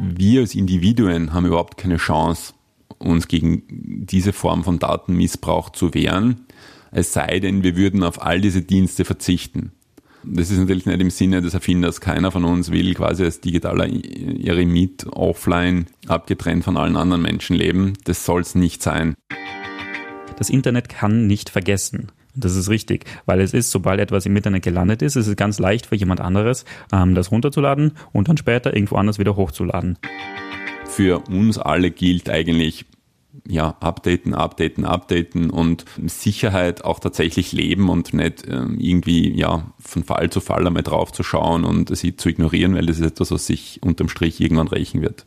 wir als Individuen haben überhaupt keine Chance, uns gegen diese Form von Datenmissbrauch zu wehren, es sei denn, wir würden auf all diese Dienste verzichten. Das ist natürlich nicht im Sinne des Erfinders. Keiner von uns will quasi als digitaler Eremit offline abgetrennt von allen anderen Menschen leben. Das soll es nicht sein. Das Internet kann nicht vergessen. Das ist richtig, weil es ist, sobald etwas im Internet gelandet ist, ist es ganz leicht für jemand anderes, ähm, das runterzuladen und dann später irgendwo anders wieder hochzuladen. Für uns alle gilt eigentlich, ja, updaten, updaten, updaten und Sicherheit auch tatsächlich leben und nicht ähm, irgendwie, ja, von Fall zu Fall einmal drauf zu schauen und sie zu ignorieren, weil das ist etwas, was sich unterm Strich irgendwann rächen wird.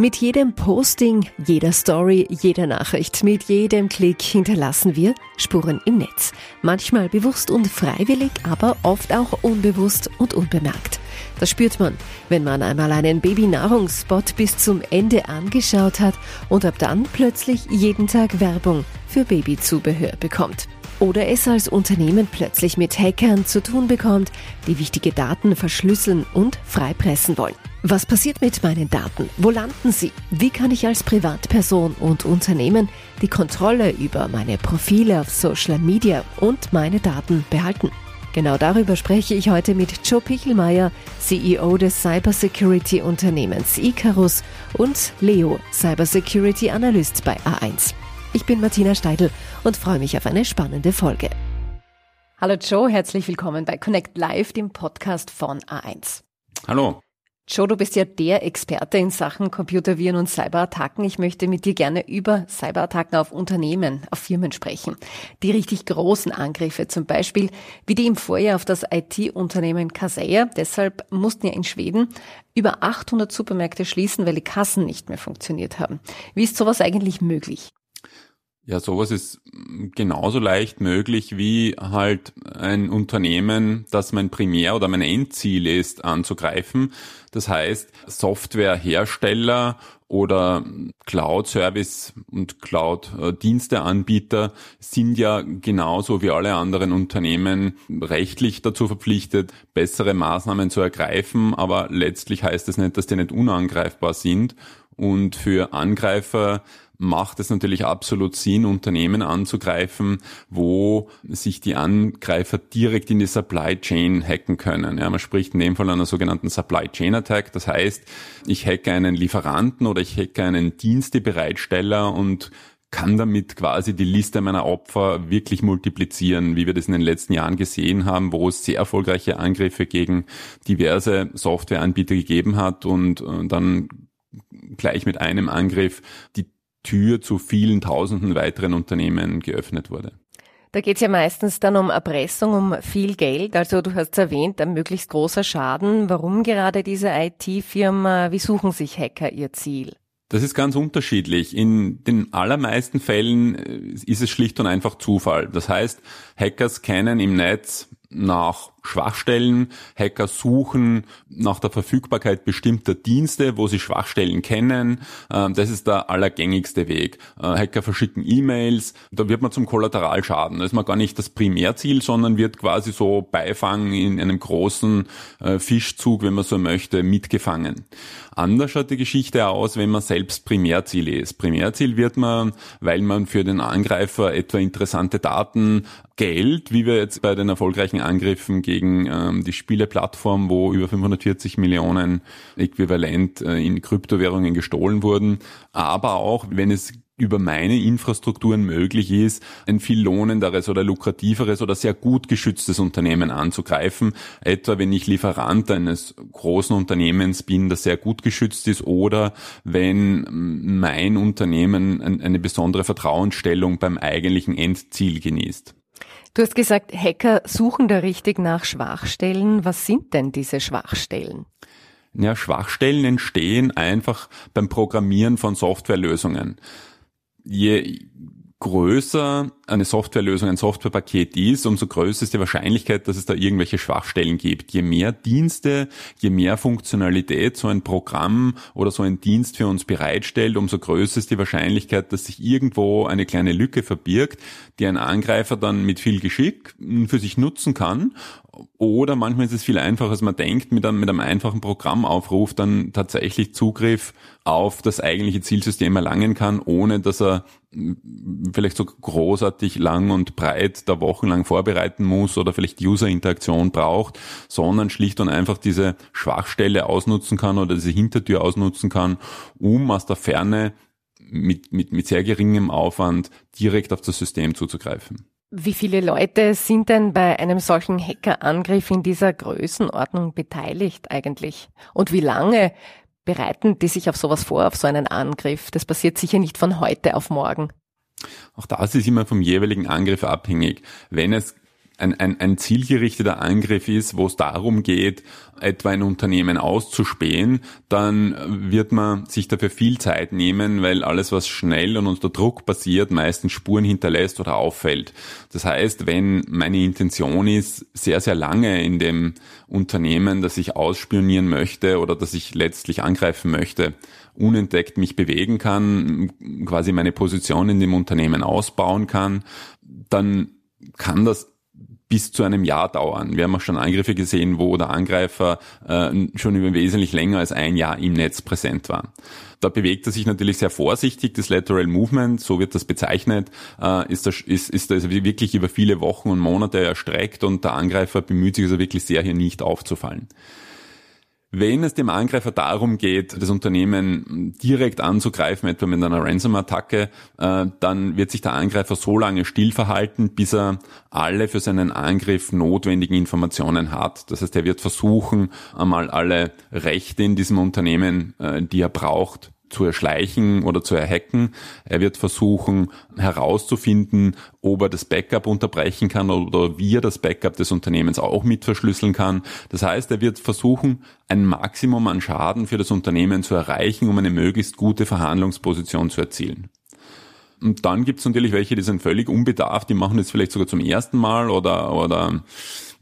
Mit jedem Posting, jeder Story, jeder Nachricht, mit jedem Klick hinterlassen wir Spuren im Netz. Manchmal bewusst und freiwillig, aber oft auch unbewusst und unbemerkt. Das spürt man, wenn man einmal einen Babynahrungsspot bis zum Ende angeschaut hat und ab dann plötzlich jeden Tag Werbung für Babyzubehör bekommt. Oder es als Unternehmen plötzlich mit Hackern zu tun bekommt, die wichtige Daten verschlüsseln und freipressen wollen. Was passiert mit meinen Daten? Wo landen sie? Wie kann ich als Privatperson und Unternehmen die Kontrolle über meine Profile auf Social Media und meine Daten behalten? Genau darüber spreche ich heute mit Joe Pichelmeier, CEO des Cybersecurity-Unternehmens Icarus und Leo, Cybersecurity Analyst bei A1. Ich bin Martina Steidl und freue mich auf eine spannende Folge. Hallo Joe, herzlich willkommen bei Connect Live, dem Podcast von A1. Hallo. Joe, du bist ja der Experte in Sachen Computerviren und Cyberattacken. Ich möchte mit dir gerne über Cyberattacken auf Unternehmen, auf Firmen sprechen. Die richtig großen Angriffe, zum Beispiel wie die im Vorjahr auf das IT-Unternehmen Kaseya. Deshalb mussten ja in Schweden über 800 Supermärkte schließen, weil die Kassen nicht mehr funktioniert haben. Wie ist sowas eigentlich möglich? Ja, sowas ist genauso leicht möglich wie halt ein Unternehmen, das mein Primär- oder mein Endziel ist, anzugreifen. Das heißt, Softwarehersteller oder Cloud-Service und Cloud-Diensteanbieter sind ja genauso wie alle anderen Unternehmen rechtlich dazu verpflichtet, bessere Maßnahmen zu ergreifen. Aber letztlich heißt das nicht, dass die nicht unangreifbar sind. Und für Angreifer macht es natürlich absolut Sinn, Unternehmen anzugreifen, wo sich die Angreifer direkt in die Supply Chain hacken können. Ja, man spricht in dem Fall einer sogenannten Supply Chain Attack. Das heißt, ich hacke einen Lieferanten oder ich hacke einen Dienstebereitsteller und kann damit quasi die Liste meiner Opfer wirklich multiplizieren, wie wir das in den letzten Jahren gesehen haben, wo es sehr erfolgreiche Angriffe gegen diverse Softwareanbieter gegeben hat und äh, dann gleich mit einem Angriff die Tür zu vielen tausenden weiteren Unternehmen geöffnet wurde. Da geht es ja meistens dann um Erpressung, um viel Geld. Also du hast erwähnt, ein möglichst großer Schaden. Warum gerade diese IT-Firma? Wie suchen sich Hacker ihr Ziel? Das ist ganz unterschiedlich. In den allermeisten Fällen äh, ist es schlicht und einfach Zufall. Das heißt, Hackers kennen im Netz nach Schwachstellen. Hacker suchen nach der Verfügbarkeit bestimmter Dienste, wo sie Schwachstellen kennen. Ähm, das ist der allergängigste Weg. Äh, Hacker verschicken E-Mails, da wird man zum Kollateralschaden. Da ist man gar nicht das Primärziel, sondern wird quasi so Beifang in einem großen äh, Fischzug, wenn man so möchte, mitgefangen. Anders schaut die Geschichte aus, wenn man selbst Primärziel ist. Primärziel wird man, weil man für den Angreifer etwa interessante Daten, Geld, wie wir jetzt bei den erfolgreichen Angriffen gegen gegen ähm, die Spieleplattform, wo über 540 Millionen äquivalent äh, in Kryptowährungen gestohlen wurden. Aber auch, wenn es über meine Infrastrukturen möglich ist, ein viel lohnenderes oder lukrativeres oder sehr gut geschütztes Unternehmen anzugreifen. Etwa wenn ich Lieferant eines großen Unternehmens bin, das sehr gut geschützt ist oder wenn mein Unternehmen eine besondere Vertrauensstellung beim eigentlichen Endziel genießt. Du hast gesagt, Hacker suchen da richtig nach Schwachstellen. Was sind denn diese Schwachstellen? Ja, Schwachstellen entstehen einfach beim Programmieren von Softwarelösungen. Je größer eine Softwarelösung, ein Softwarepaket ist, umso größer ist die Wahrscheinlichkeit, dass es da irgendwelche Schwachstellen gibt. Je mehr Dienste, je mehr Funktionalität so ein Programm oder so ein Dienst für uns bereitstellt, umso größer ist die Wahrscheinlichkeit, dass sich irgendwo eine kleine Lücke verbirgt, die ein Angreifer dann mit viel Geschick für sich nutzen kann Oder manchmal ist es viel einfacher, als man denkt, mit einem, mit einem einfachen Programmaufruf dann tatsächlich Zugriff auf das eigentliche Zielsystem erlangen kann, ohne dass er vielleicht so großartig lang und breit da wochenlang vorbereiten muss oder vielleicht User-Interaktion braucht, sondern schlicht und einfach diese Schwachstelle ausnutzen kann oder diese Hintertür ausnutzen kann, um aus der Ferne mit, mit, mit sehr geringem Aufwand direkt auf das System zuzugreifen. Wie viele Leute sind denn bei einem solchen Hackerangriff in dieser Größenordnung beteiligt eigentlich? Und wie lange bereiten die sich auf sowas vor, auf so einen Angriff? Das passiert sicher nicht von heute auf morgen. Auch das ist immer vom jeweiligen Angriff abhängig. Wenn es ein, ein, ein zielgerichteter Angriff ist, wo es darum geht, etwa ein Unternehmen auszuspähen, dann wird man sich dafür viel Zeit nehmen, weil alles, was schnell und unter Druck passiert, meistens Spuren hinterlässt oder auffällt. Das heißt, wenn meine Intention ist, sehr, sehr lange in dem Unternehmen, das ich ausspionieren möchte oder das ich letztlich angreifen möchte, unentdeckt mich bewegen kann, quasi meine Position in dem Unternehmen ausbauen kann, dann kann das bis zu einem Jahr dauern. Wir haben auch schon Angriffe gesehen, wo der Angreifer äh, schon über wesentlich länger als ein Jahr im Netz präsent war. Da bewegt er sich natürlich sehr vorsichtig. Das Lateral Movement, so wird das bezeichnet, äh, ist, das, ist, ist das wirklich über viele Wochen und Monate erstreckt und der Angreifer bemüht sich also wirklich sehr, hier nicht aufzufallen. Wenn es dem Angreifer darum geht, das Unternehmen direkt anzugreifen, etwa mit einer Ransom-Attacke, äh, dann wird sich der Angreifer so lange still verhalten, bis er alle für seinen Angriff notwendigen Informationen hat. Das heißt, er wird versuchen, einmal alle Rechte in diesem Unternehmen, äh, die er braucht, zu erschleichen oder zu erhacken. Er wird versuchen herauszufinden, ob er das Backup unterbrechen kann oder wie er das Backup des Unternehmens auch mit verschlüsseln kann. Das heißt, er wird versuchen, ein Maximum an Schaden für das Unternehmen zu erreichen, um eine möglichst gute Verhandlungsposition zu erzielen. Und dann gibt es natürlich welche, die sind völlig unbedarft, die machen das vielleicht sogar zum ersten Mal oder, oder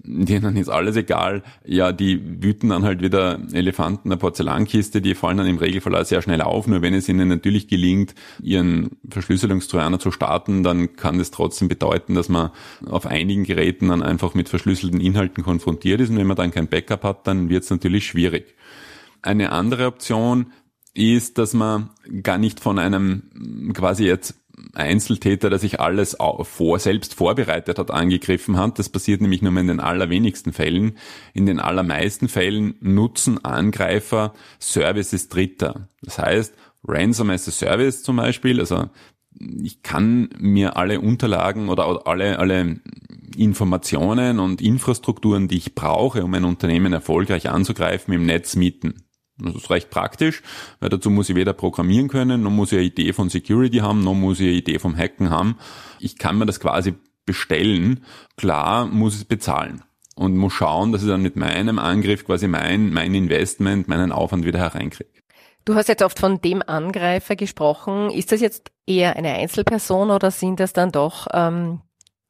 denen ist alles egal. Ja, die wüten dann halt wieder Elefanten der Porzellankiste, die fallen dann im Regelfall sehr schnell auf. Nur wenn es ihnen natürlich gelingt, ihren Verschlüsselungstrojaner zu starten, dann kann das trotzdem bedeuten, dass man auf einigen Geräten dann einfach mit verschlüsselten Inhalten konfrontiert ist. Und wenn man dann kein Backup hat, dann wird es natürlich schwierig. Eine andere Option ist, dass man gar nicht von einem quasi jetzt Einzeltäter, der sich alles vor, selbst vorbereitet hat, angegriffen hat. Das passiert nämlich nur in den allerwenigsten Fällen. In den allermeisten Fällen nutzen Angreifer Services Dritter. Das heißt, Ransom as a Service zum Beispiel, also ich kann mir alle Unterlagen oder alle, alle Informationen und Infrastrukturen, die ich brauche, um ein Unternehmen erfolgreich anzugreifen, im Netz mieten. Das ist recht praktisch, weil dazu muss ich weder programmieren können, noch muss ich eine Idee von Security haben, noch muss ich eine Idee vom Hacken haben. Ich kann mir das quasi bestellen. Klar muss ich es bezahlen und muss schauen, dass ich dann mit meinem Angriff quasi mein, mein Investment, meinen Aufwand wieder hereinkriege. Du hast jetzt oft von dem Angreifer gesprochen. Ist das jetzt eher eine Einzelperson oder sind das dann doch ähm,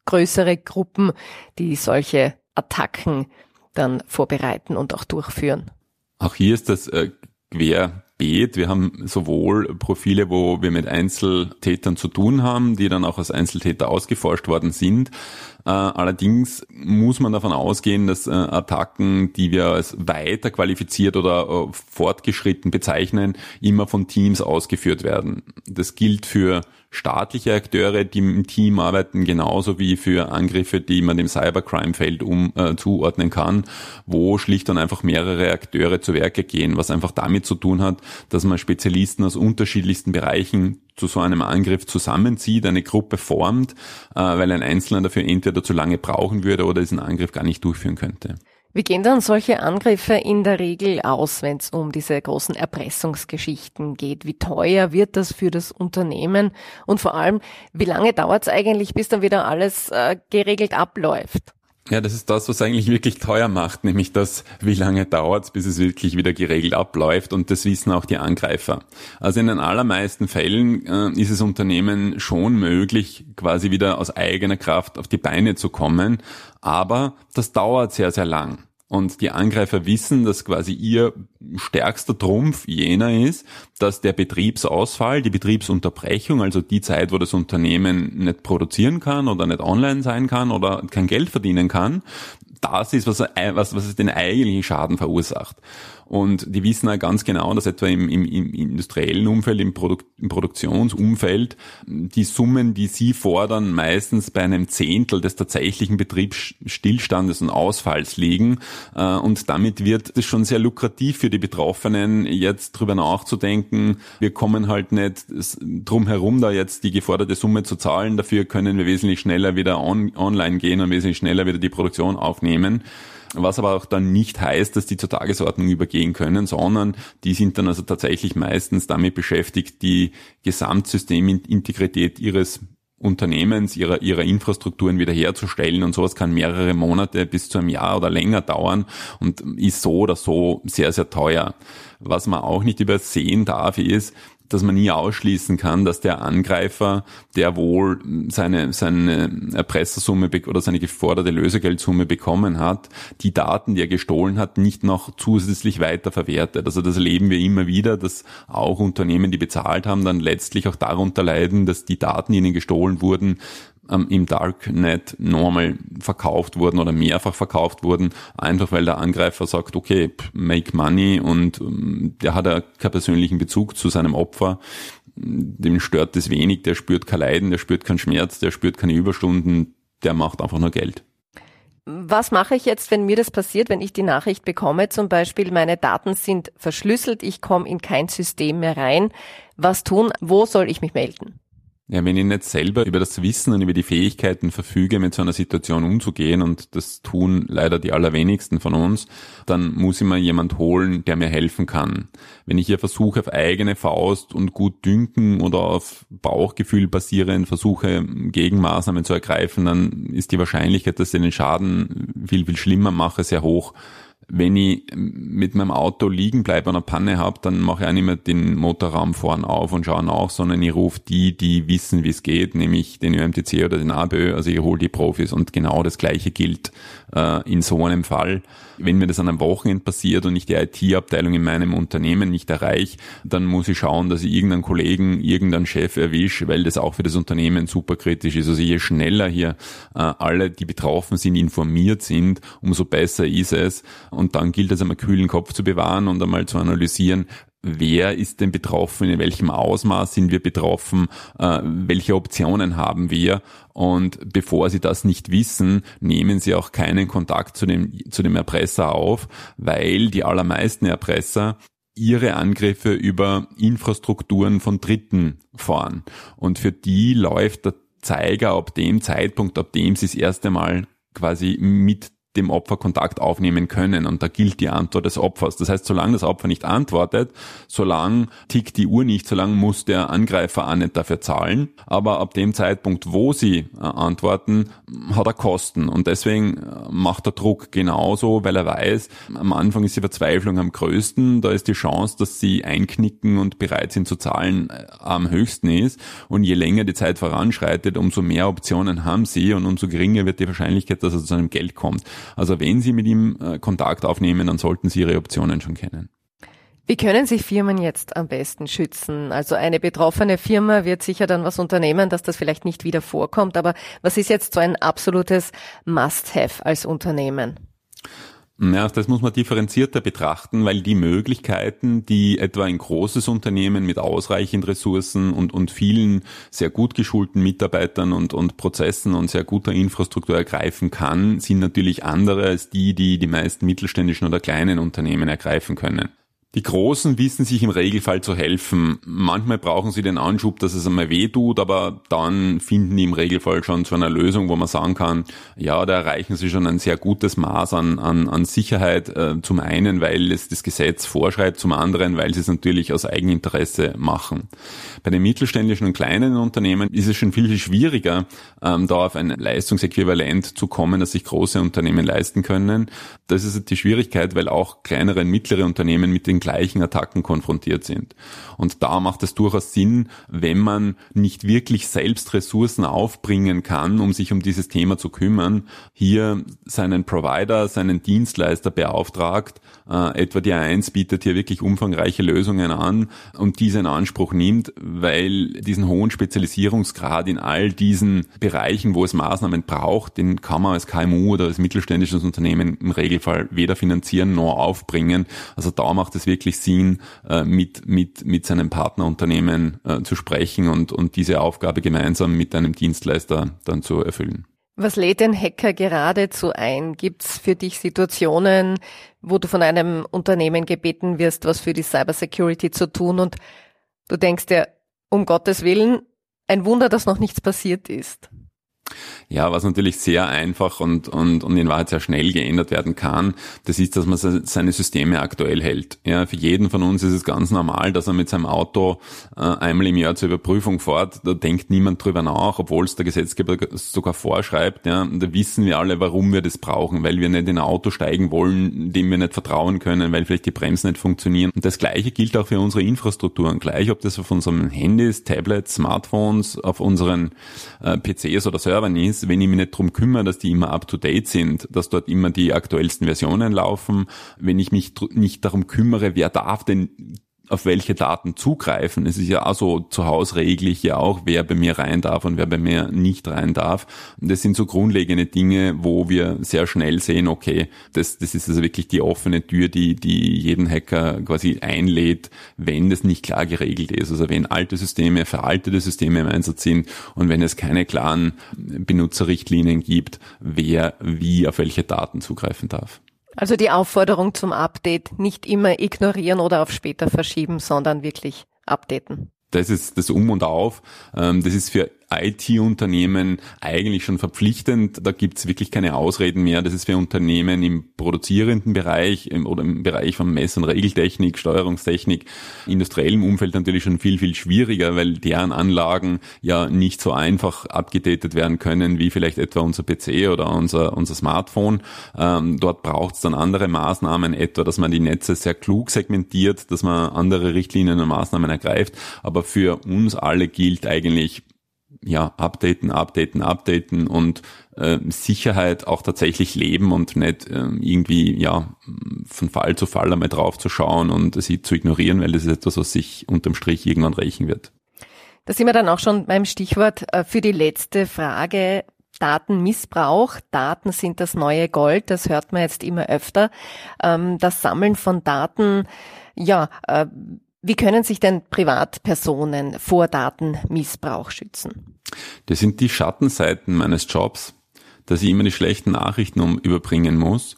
größere Gruppen, die solche Attacken dann vorbereiten und auch durchführen? Auch hier ist das äh, querbeet. Wir haben sowohl Profile, wo wir mit Einzeltätern zu tun haben, die dann auch als Einzeltäter ausgeforscht worden sind. Äh, allerdings muss man davon ausgehen, dass äh, Attacken, die wir als weiter qualifiziert oder äh, fortgeschritten bezeichnen, immer von Teams ausgeführt werden. Das gilt für staatliche Akteure, die im Team arbeiten, genauso wie für Angriffe, die man dem Cybercrime-Feld um, äh, zuordnen kann, wo schlicht und einfach mehrere Akteure zu Werke gehen, was einfach damit zu tun hat, dass man Spezialisten aus unterschiedlichsten Bereichen zu so einem Angriff zusammenzieht, eine Gruppe formt, äh, weil ein Einzelner dafür entweder zu lange brauchen würde oder diesen Angriff gar nicht durchführen könnte. Wie gehen dann solche Angriffe in der Regel aus, wenn es um diese großen Erpressungsgeschichten geht? Wie teuer wird das für das Unternehmen? Und vor allem, wie lange dauert es eigentlich, bis dann wieder alles äh, geregelt abläuft? Ja, das ist das, was eigentlich wirklich teuer macht, nämlich das, wie lange dauert bis es wirklich wieder geregelt abläuft und das wissen auch die Angreifer. Also in den allermeisten Fällen äh, ist es Unternehmen schon möglich, quasi wieder aus eigener Kraft auf die Beine zu kommen, aber das dauert sehr, sehr lang. Und die Angreifer wissen, dass quasi ihr stärkster Trumpf jener ist, dass der Betriebsausfall, die Betriebsunterbrechung, also die Zeit, wo das Unternehmen nicht produzieren kann oder nicht online sein kann oder kein Geld verdienen kann, das ist, was, was, was den eigentlichen Schaden verursacht. Und die wissen auch ganz genau, dass etwa im, im, im industriellen Umfeld, im, Produk im Produktionsumfeld, die Summen, die sie fordern, meistens bei einem Zehntel des tatsächlichen Betriebsstillstandes und Ausfalls liegen. Äh, und damit wird es schon sehr lukrativ für die Betroffenen, jetzt drüber nachzudenken. Wir kommen halt nicht drum herum, da jetzt die geforderte Summe zu zahlen. Dafür können wir wesentlich schneller wieder on online gehen und wesentlich schneller wieder die Produktion aufnehmen was aber auch dann nicht heißt, dass die zur Tagesordnung übergehen können, sondern die sind dann also tatsächlich meistens damit beschäftigt, die Gesamtsystemintegrität ihres Unternehmens, ihrer, ihrer Infrastrukturen wiederherzustellen und sowas kann mehrere Monate bis zu einem Jahr oder länger dauern und ist so oder so sehr, sehr teuer. Was man auch nicht übersehen darf, ist, dass man nie ausschließen kann, dass der Angreifer, der wohl seine, seine Erpressersumme oder seine geforderte Lösegeldsumme bekommen hat, die Daten, die er gestohlen hat, nicht noch zusätzlich weiterverwertet. Also das erleben wir immer wieder, dass auch Unternehmen, die bezahlt haben, dann letztlich auch darunter leiden, dass die Daten, die ihnen gestohlen wurden, ähm, im Darknet normal verkauft wurden oder mehrfach verkauft wurden, einfach weil der Angreifer sagt, okay, make money und ähm, der hat ja keinen persönlichen Bezug zu seinem Opfer. Dem stört das wenig, der spürt kein Leiden, der spürt keinen Schmerz, der spürt keine Überstunden, der macht einfach nur Geld. Was mache ich jetzt, wenn mir das passiert, wenn ich die Nachricht bekomme, zum Beispiel meine Daten sind verschlüsselt, ich komme in kein System mehr rein. Was tun? Wo soll ich mich melden? Ja, wenn ich nicht selber über das Wissen und über die Fähigkeiten verfüge, mit so einer Situation umzugehen, und das tun leider die allerwenigsten von uns, dann muss ich mir jemand holen, der mir helfen kann. Wenn ich hier versuche, auf eigene Faust und gut dünken oder auf Bauchgefühl basierend versuche, Gegenmaßnahmen zu ergreifen, dann ist die Wahrscheinlichkeit, dass ich den Schaden viel, viel schlimmer mache, sehr hoch wenn ich mit meinem Auto liegen bleibe und eine Panne habe, dann mache ich auch nicht mehr den Motorraum vorn auf und schaue nach, sondern ich rufe die, die wissen, wie es geht, nämlich den ÖMTC oder den ABÖ, also ich hole die Profis und genau das gleiche gilt äh, in so einem Fall. Wenn mir das an einem Wochenende passiert und ich die IT-Abteilung in meinem Unternehmen nicht erreiche, dann muss ich schauen, dass ich irgendeinen Kollegen, irgendeinen Chef erwische, weil das auch für das Unternehmen super kritisch ist. Also je schneller hier äh, alle, die betroffen sind, informiert sind, umso besser ist es und dann gilt es einmal kühlen Kopf zu bewahren und einmal zu analysieren, wer ist denn betroffen, in welchem Ausmaß sind wir betroffen, äh, welche Optionen haben wir. Und bevor Sie das nicht wissen, nehmen Sie auch keinen Kontakt zu dem, zu dem Erpresser auf, weil die allermeisten Erpresser ihre Angriffe über Infrastrukturen von Dritten fahren. Und für die läuft der Zeiger ab dem Zeitpunkt, ab dem sie das erste Mal quasi mit dem Opfer Kontakt aufnehmen können. Und da gilt die Antwort des Opfers. Das heißt, solange das Opfer nicht antwortet, solange tickt die Uhr nicht, solange muss der Angreifer auch nicht dafür zahlen. Aber ab dem Zeitpunkt, wo sie äh, antworten, hat er Kosten. Und deswegen äh, macht der Druck genauso, weil er weiß, am Anfang ist die Verzweiflung am größten. Da ist die Chance, dass sie einknicken und bereit sind zu zahlen, äh, am höchsten ist. Und je länger die Zeit voranschreitet, umso mehr Optionen haben sie und umso geringer wird die Wahrscheinlichkeit, dass er zu einem Geld kommt. Also wenn Sie mit ihm äh, Kontakt aufnehmen, dann sollten Sie Ihre Optionen schon kennen. Wie können sich Firmen jetzt am besten schützen? Also eine betroffene Firma wird sicher dann was unternehmen, dass das vielleicht nicht wieder vorkommt. Aber was ist jetzt so ein absolutes Must-Have als Unternehmen? Ja, das muss man differenzierter betrachten, weil die Möglichkeiten, die etwa ein großes Unternehmen mit ausreichend Ressourcen und, und vielen sehr gut geschulten Mitarbeitern und, und Prozessen und sehr guter Infrastruktur ergreifen kann, sind natürlich andere als die, die die meisten mittelständischen oder kleinen Unternehmen ergreifen können. Die Großen wissen sich im Regelfall zu helfen. Manchmal brauchen sie den Anschub, dass es einmal weh tut, aber dann finden die im Regelfall schon zu einer Lösung, wo man sagen kann, ja, da erreichen sie schon ein sehr gutes Maß an, an, an Sicherheit. Äh, zum einen, weil es das Gesetz vorschreibt, zum anderen, weil sie es natürlich aus Eigeninteresse machen. Bei den mittelständischen und kleinen Unternehmen ist es schon viel, schwieriger, ähm, da auf ein Leistungsäquivalent zu kommen, das sich große Unternehmen leisten können. Das ist die Schwierigkeit, weil auch kleinere und mittlere Unternehmen mit den den gleichen Attacken konfrontiert sind. Und da macht es durchaus Sinn, wenn man nicht wirklich selbst Ressourcen aufbringen kann, um sich um dieses Thema zu kümmern, hier seinen Provider, seinen Dienstleister beauftragt, äh, etwa die A1 bietet hier wirklich umfangreiche Lösungen an und diese in Anspruch nimmt, weil diesen hohen Spezialisierungsgrad in all diesen Bereichen, wo es Maßnahmen braucht, den kann man als KMU oder als mittelständisches Unternehmen im Regelfall weder finanzieren noch aufbringen. Also da macht es wirklich Sinn, äh, mit, mit, mit seinem Partnerunternehmen äh, zu sprechen und, und diese Aufgabe gemeinsam mit einem Dienstleister dann zu erfüllen. Was lädt den Hacker geradezu ein? Gibt es für dich Situationen, wo du von einem Unternehmen gebeten wirst, was für die Cybersecurity zu tun und du denkst dir, um Gottes Willen, ein Wunder, dass noch nichts passiert ist? Ja, was natürlich sehr einfach und, und, und in Wahrheit sehr schnell geändert werden kann, das ist, dass man seine Systeme aktuell hält. Ja, für jeden von uns ist es ganz normal, dass er mit seinem Auto äh, einmal im Jahr zur Überprüfung fährt. Da denkt niemand drüber nach, obwohl es der Gesetzgeber sogar vorschreibt. Ja, da wissen wir alle, warum wir das brauchen, weil wir nicht in ein Auto steigen wollen, dem wir nicht vertrauen können, weil vielleicht die Bremsen nicht funktionieren. Und das Gleiche gilt auch für unsere Infrastrukturen. Gleich, ob das auf unseren Handys, Tablets, Smartphones, auf unseren äh, PCs oder Servern ist, ist, wenn ich mich nicht drum kümmere, dass die immer up-to-date sind, dass dort immer die aktuellsten Versionen laufen, wenn ich mich nicht darum kümmere, wer darf denn auf welche Daten zugreifen. Es ist ja auch so zu Hause regle ich ja auch, wer bei mir rein darf und wer bei mir nicht rein darf. Und das sind so grundlegende Dinge, wo wir sehr schnell sehen, okay, das, das ist also wirklich die offene Tür, die, die jeden Hacker quasi einlädt, wenn das nicht klar geregelt ist. Also wenn alte Systeme, veraltete Systeme im Einsatz sind und wenn es keine klaren Benutzerrichtlinien gibt, wer wie auf welche Daten zugreifen darf. Also die Aufforderung zum Update nicht immer ignorieren oder auf später verschieben, sondern wirklich updaten. Das ist das Um und Auf. Ähm, das ist für IT-Unternehmen eigentlich schon verpflichtend. Da gibt's wirklich keine Ausreden mehr. Das ist für Unternehmen im produzierenden Bereich im, oder im Bereich von Mess- und Regeltechnik, Steuerungstechnik, industriellem Umfeld natürlich schon viel, viel schwieriger, weil deren Anlagen ja nicht so einfach abgedatet werden können, wie vielleicht etwa unser PC oder unser, unser Smartphone. Ähm, dort braucht's dann andere Maßnahmen, etwa, dass man die Netze sehr klug segmentiert, dass man andere Richtlinien und Maßnahmen ergreift. Aber für uns alle gilt eigentlich, ja, updaten, updaten, updaten und äh, Sicherheit auch tatsächlich leben und nicht äh, irgendwie, ja, von Fall zu Fall einmal drauf zu schauen und sie zu ignorieren, weil das ist etwas, was sich unterm Strich irgendwann rächen wird. Da sind wir dann auch schon beim Stichwort äh, für die letzte Frage. Datenmissbrauch. Daten sind das neue Gold, das hört man jetzt immer öfter. Ähm, das Sammeln von Daten, ja, äh, wie können sich denn Privatpersonen vor Datenmissbrauch schützen? Das sind die Schattenseiten meines Jobs, dass ich immer die schlechten Nachrichten um überbringen muss.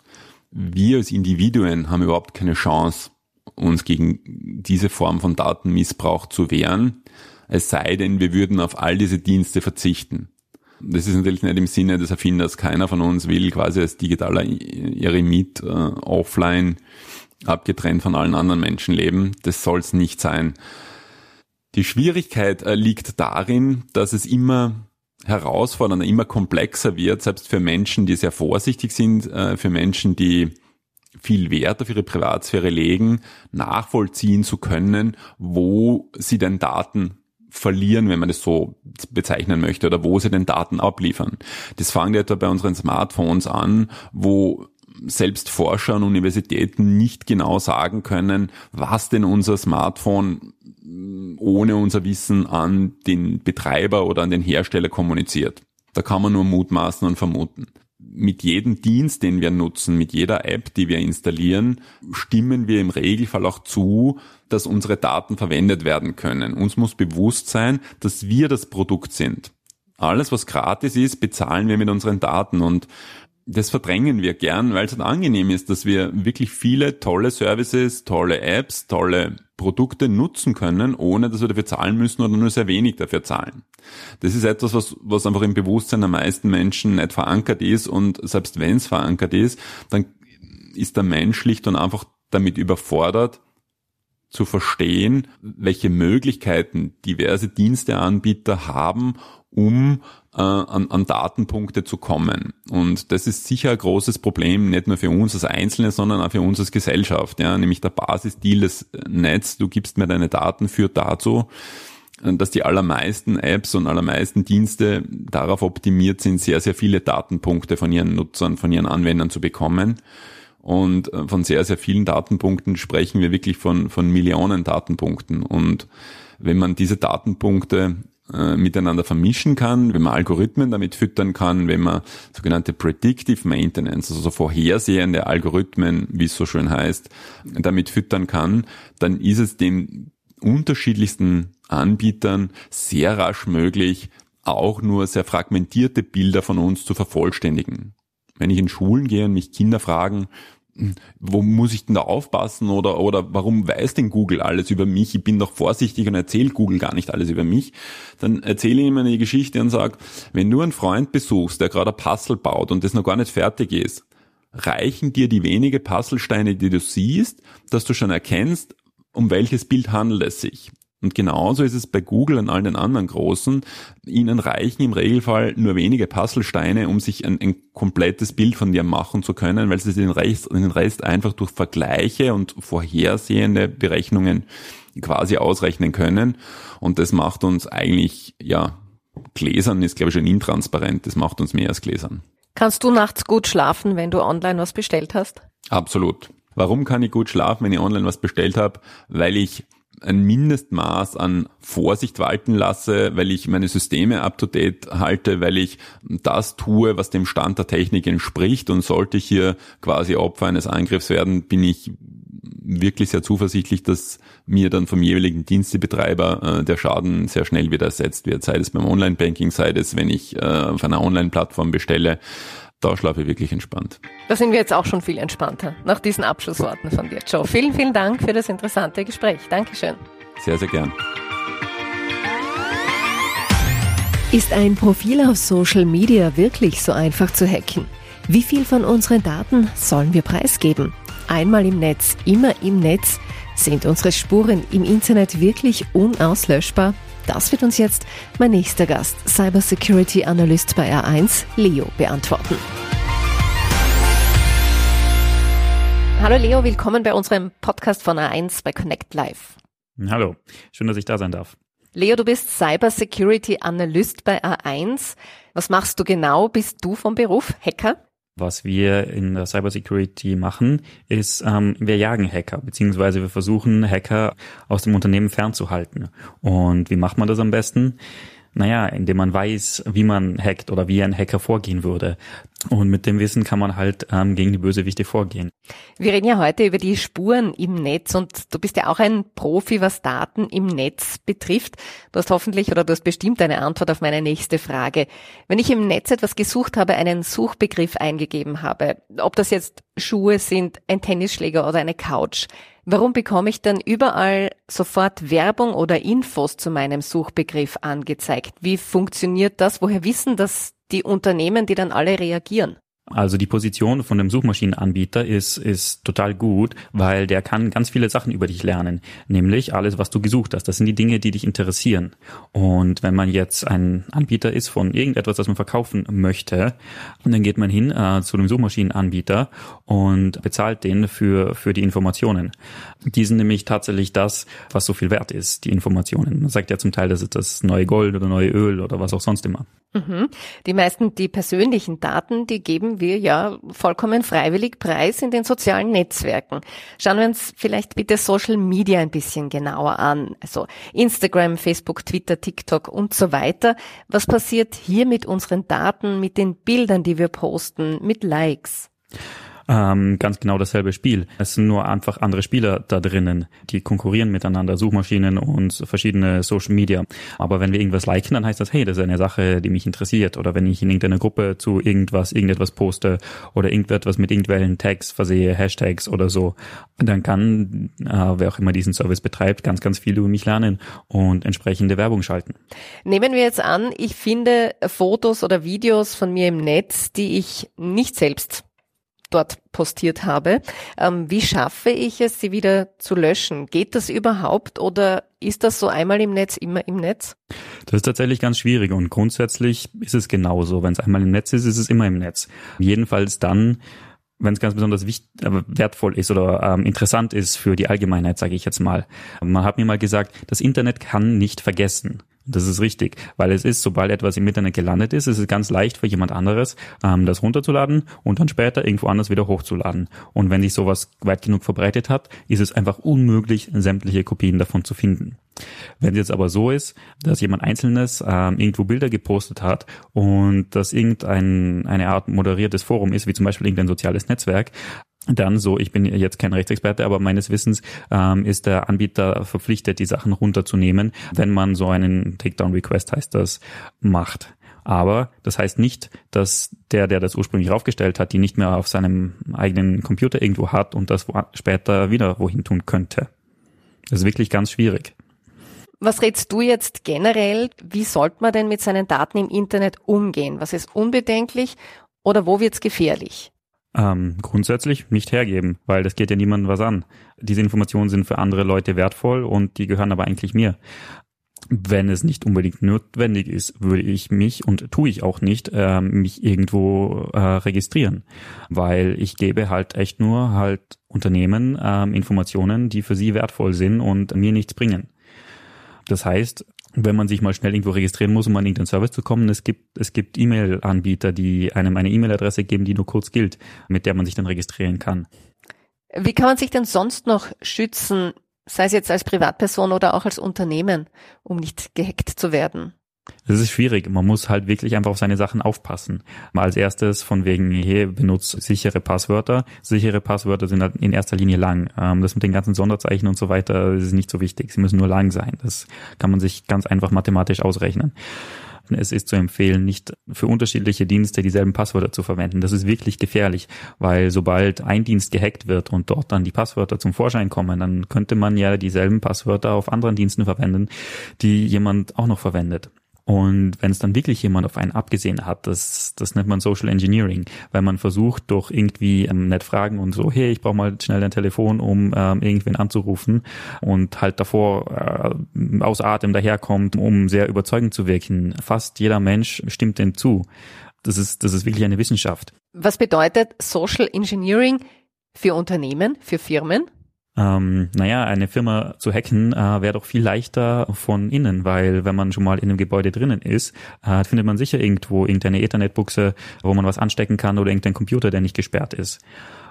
Wir als Individuen haben überhaupt keine Chance, uns gegen diese Form von Datenmissbrauch zu wehren, es sei denn, wir würden auf all diese Dienste verzichten. Das ist natürlich nicht im Sinne des Erfinders. Keiner von uns will quasi als digitaler Eremit äh, offline abgetrennt von allen anderen Menschen leben. Das soll es nicht sein. Die Schwierigkeit äh, liegt darin, dass es immer herausfordernder, immer komplexer wird, selbst für Menschen, die sehr vorsichtig sind, äh, für Menschen, die viel Wert auf ihre Privatsphäre legen, nachvollziehen zu können, wo sie denn Daten verlieren, wenn man das so bezeichnen möchte, oder wo sie den Daten abliefern. Das fängt etwa bei unseren Smartphones an, wo selbst Forscher an Universitäten nicht genau sagen können, was denn unser Smartphone ohne unser Wissen an den Betreiber oder an den Hersteller kommuniziert. Da kann man nur mutmaßen und vermuten. Mit jedem Dienst, den wir nutzen, mit jeder App, die wir installieren, stimmen wir im Regelfall auch zu, dass unsere Daten verwendet werden können. Uns muss bewusst sein, dass wir das Produkt sind. Alles, was gratis ist, bezahlen wir mit unseren Daten und das verdrängen wir gern, weil es halt angenehm ist, dass wir wirklich viele tolle Services, tolle Apps, tolle Produkte nutzen können, ohne dass wir dafür zahlen müssen oder nur sehr wenig dafür zahlen. Das ist etwas, was, was einfach im Bewusstsein der meisten Menschen nicht verankert ist und selbst wenn es verankert ist, dann ist der Mensch schlicht und einfach damit überfordert, zu verstehen, welche Möglichkeiten diverse Diensteanbieter haben, um äh, an, an Datenpunkte zu kommen. Und das ist sicher ein großes Problem, nicht nur für uns als Einzelne, sondern auch für uns als Gesellschaft. Ja, nämlich der Basisdeal des Netz, du gibst mir deine Daten, führt dazu, dass die allermeisten Apps und allermeisten Dienste darauf optimiert sind, sehr, sehr viele Datenpunkte von ihren Nutzern, von ihren Anwendern zu bekommen. Und äh, von sehr, sehr vielen Datenpunkten sprechen wir wirklich von, von Millionen Datenpunkten. Und wenn man diese Datenpunkte äh, miteinander vermischen kann, wenn man Algorithmen damit füttern kann, wenn man sogenannte Predictive Maintenance, also so vorhersehende Algorithmen, wie es so schön heißt, damit füttern kann, dann ist es den unterschiedlichsten Anbietern sehr rasch möglich, auch nur sehr fragmentierte Bilder von uns zu vervollständigen. Wenn ich in Schulen gehe und mich Kinder fragen, wo muss ich denn da aufpassen oder, oder warum weiß denn Google alles über mich? Ich bin doch vorsichtig und erzähle Google gar nicht alles über mich. Dann erzähle ich ihm eine Geschichte und sage, wenn du einen Freund besuchst, der gerade ein Puzzle baut und das noch gar nicht fertig ist, reichen dir die wenige Puzzlesteine, die du siehst, dass du schon erkennst, um welches Bild handelt es sich. Und genauso ist es bei Google und allen den anderen Großen. Ihnen reichen im Regelfall nur wenige Puzzlesteine, um sich ein, ein komplettes Bild von dir machen zu können, weil sie den Rest, den Rest einfach durch Vergleiche und vorhersehende Berechnungen quasi ausrechnen können. Und das macht uns eigentlich, ja, Gläsern ist, glaube ich, schon intransparent. Das macht uns mehr als Gläsern. Kannst du nachts gut schlafen, wenn du online was bestellt hast? Absolut. Warum kann ich gut schlafen, wenn ich online was bestellt habe? Weil ich ein Mindestmaß an Vorsicht walten lasse, weil ich meine Systeme up-to-date halte, weil ich das tue, was dem Stand der Technik entspricht. Und sollte ich hier quasi Opfer eines Angriffs werden, bin ich wirklich sehr zuversichtlich, dass mir dann vom jeweiligen Dienstebetreiber äh, der Schaden sehr schnell wieder ersetzt wird, sei es beim Online-Banking, sei es, wenn ich äh, auf einer Online-Plattform bestelle da schlafe ich wirklich entspannt. Da sind wir jetzt auch schon viel entspannter nach diesen Abschlussworten von dir, Joe. Vielen, vielen Dank für das interessante Gespräch. Dankeschön. Sehr, sehr gern. Ist ein Profil auf Social Media wirklich so einfach zu hacken? Wie viel von unseren Daten sollen wir preisgeben? Einmal im Netz, immer im Netz. Sind unsere Spuren im Internet wirklich unauslöschbar? Das wird uns jetzt mein nächster Gast, Cybersecurity Analyst bei R1, Leo, beantworten. Hallo Leo, willkommen bei unserem Podcast von R1 bei Connect Live. Hallo, schön, dass ich da sein darf. Leo, du bist Cybersecurity Analyst bei A1. Was machst du genau? Bist du vom Beruf Hacker? Was wir in der Cybersecurity machen, ist, ähm, wir jagen Hacker, beziehungsweise wir versuchen, Hacker aus dem Unternehmen fernzuhalten. Und wie macht man das am besten? Naja, indem man weiß, wie man hackt oder wie ein Hacker vorgehen würde. Und mit dem Wissen kann man halt ähm, gegen die Bösewichte vorgehen. Wir reden ja heute über die Spuren im Netz und du bist ja auch ein Profi, was Daten im Netz betrifft. Du hast hoffentlich oder du hast bestimmt eine Antwort auf meine nächste Frage. Wenn ich im Netz etwas gesucht habe, einen Suchbegriff eingegeben habe, ob das jetzt Schuhe sind, ein Tennisschläger oder eine Couch, Warum bekomme ich dann überall sofort Werbung oder Infos zu meinem Suchbegriff angezeigt? Wie funktioniert das? Woher wissen das die Unternehmen, die dann alle reagieren? Also die Position von dem Suchmaschinenanbieter ist, ist total gut, weil der kann ganz viele Sachen über dich lernen. Nämlich alles, was du gesucht hast. Das sind die Dinge, die dich interessieren. Und wenn man jetzt ein Anbieter ist von irgendetwas, das man verkaufen möchte, dann geht man hin äh, zu dem Suchmaschinenanbieter und bezahlt den für, für die Informationen. Die sind nämlich tatsächlich das, was so viel wert ist, die Informationen. Man sagt ja zum Teil, das ist das neue Gold oder neue Öl oder was auch sonst immer. Mhm. Die meisten, die persönlichen Daten, die geben wir ja vollkommen freiwillig preis in den sozialen Netzwerken. Schauen wir uns vielleicht bitte Social Media ein bisschen genauer an. Also Instagram, Facebook, Twitter, TikTok und so weiter. Was passiert hier mit unseren Daten, mit den Bildern, die wir posten, mit Likes? Ähm, ganz genau dasselbe Spiel. Es sind nur einfach andere Spieler da drinnen, die konkurrieren miteinander, Suchmaschinen und verschiedene Social Media. Aber wenn wir irgendwas liken, dann heißt das, hey, das ist eine Sache, die mich interessiert. Oder wenn ich in irgendeiner Gruppe zu irgendwas, irgendetwas poste oder irgendetwas mit irgendwelchen Tags versehe, Hashtags oder so, dann kann, äh, wer auch immer diesen Service betreibt, ganz, ganz viel über mich lernen und entsprechende Werbung schalten. Nehmen wir jetzt an, ich finde Fotos oder Videos von mir im Netz, die ich nicht selbst dort postiert habe. Ähm, wie schaffe ich es, sie wieder zu löschen? Geht das überhaupt oder ist das so einmal im Netz, immer im Netz? Das ist tatsächlich ganz schwierig und grundsätzlich ist es genauso. Wenn es einmal im Netz ist, ist es immer im Netz. Jedenfalls dann, wenn es ganz besonders wichtig, äh, wertvoll ist oder ähm, interessant ist für die Allgemeinheit, sage ich jetzt mal. Man hat mir mal gesagt, das Internet kann nicht vergessen. Das ist richtig, weil es ist, sobald etwas im Internet gelandet ist, ist es ganz leicht für jemand anderes, ähm, das runterzuladen und dann später irgendwo anders wieder hochzuladen. Und wenn sich sowas weit genug verbreitet hat, ist es einfach unmöglich, sämtliche Kopien davon zu finden. Wenn es jetzt aber so ist, dass jemand Einzelnes ähm, irgendwo Bilder gepostet hat und das irgendein eine Art moderiertes Forum ist, wie zum Beispiel irgendein soziales Netzwerk, dann so, ich bin jetzt kein Rechtsexperte, aber meines Wissens ähm, ist der Anbieter verpflichtet, die Sachen runterzunehmen, wenn man so einen Takedown-Request heißt das, macht. Aber das heißt nicht, dass der, der das ursprünglich aufgestellt hat, die nicht mehr auf seinem eigenen Computer irgendwo hat und das später wieder wohin tun könnte. Das ist wirklich ganz schwierig. Was rätst du jetzt generell? Wie sollte man denn mit seinen Daten im Internet umgehen? Was ist unbedenklich oder wo wird's gefährlich? Ähm, grundsätzlich nicht hergeben, weil das geht ja niemandem was an. Diese Informationen sind für andere Leute wertvoll und die gehören aber eigentlich mir. Wenn es nicht unbedingt notwendig ist, würde ich mich und tue ich auch nicht, äh, mich irgendwo äh, registrieren, weil ich gebe halt echt nur halt Unternehmen äh, Informationen, die für sie wertvoll sind und mir nichts bringen. Das heißt, wenn man sich mal schnell irgendwo registrieren muss, um an irgendeinen Service zu kommen, es gibt, es gibt E-Mail-Anbieter, die einem eine E-Mail-Adresse geben, die nur kurz gilt, mit der man sich dann registrieren kann. Wie kann man sich denn sonst noch schützen, sei es jetzt als Privatperson oder auch als Unternehmen, um nicht gehackt zu werden? Das ist schwierig. Man muss halt wirklich einfach auf seine Sachen aufpassen. Mal als erstes von wegen, hey, benutzt sichere Passwörter. Sichere Passwörter sind halt in erster Linie lang. Ähm, das mit den ganzen Sonderzeichen und so weiter ist nicht so wichtig. Sie müssen nur lang sein. Das kann man sich ganz einfach mathematisch ausrechnen. Es ist zu empfehlen, nicht für unterschiedliche Dienste dieselben Passwörter zu verwenden. Das ist wirklich gefährlich, weil sobald ein Dienst gehackt wird und dort dann die Passwörter zum Vorschein kommen, dann könnte man ja dieselben Passwörter auf anderen Diensten verwenden, die jemand auch noch verwendet. Und wenn es dann wirklich jemand auf einen abgesehen hat, das, das nennt man Social Engineering, weil man versucht durch irgendwie ähm, nett fragen und so, hey, ich brauche mal schnell ein Telefon, um ähm, irgendwen anzurufen und halt davor äh, aus Atem daherkommt, um sehr überzeugend zu wirken. Fast jeder Mensch stimmt dem zu. Das ist, das ist wirklich eine Wissenschaft. Was bedeutet Social Engineering für Unternehmen, für Firmen? Ähm, naja, eine Firma zu hacken äh, wäre doch viel leichter von innen, weil wenn man schon mal in einem Gebäude drinnen ist, äh, findet man sicher irgendwo irgendeine Ethernet-Buchse, wo man was anstecken kann oder irgendein Computer, der nicht gesperrt ist.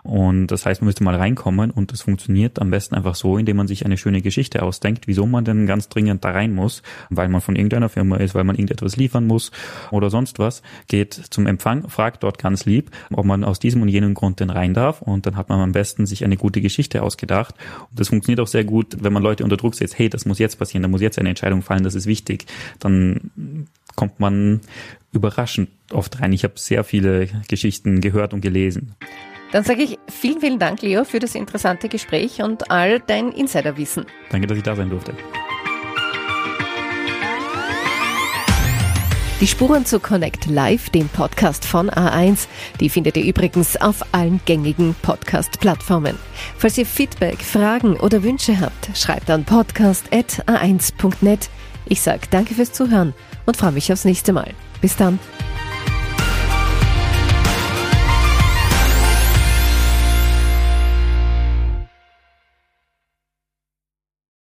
Und das heißt, man müsste mal reinkommen und das funktioniert am besten einfach so, indem man sich eine schöne Geschichte ausdenkt, wieso man denn ganz dringend da rein muss, weil man von irgendeiner Firma ist, weil man irgendetwas liefern muss oder sonst was, geht zum Empfang, fragt dort ganz lieb, ob man aus diesem und jenem Grund denn rein darf und dann hat man am besten sich eine gute Geschichte ausgedacht. Und das funktioniert auch sehr gut, wenn man Leute unter Druck setzt, hey, das muss jetzt passieren, da muss jetzt eine Entscheidung fallen, das ist wichtig. Dann kommt man überraschend oft rein. Ich habe sehr viele Geschichten gehört und gelesen. Dann sage ich vielen, vielen Dank, Leo, für das interessante Gespräch und all dein Insiderwissen. Danke, dass ich da sein durfte. Die Spuren zu Connect Live, dem Podcast von A1, die findet ihr übrigens auf allen gängigen Podcast-Plattformen. Falls ihr Feedback, Fragen oder Wünsche habt, schreibt an podcast.a1.net. Ich sage danke fürs Zuhören und freue mich aufs nächste Mal. Bis dann.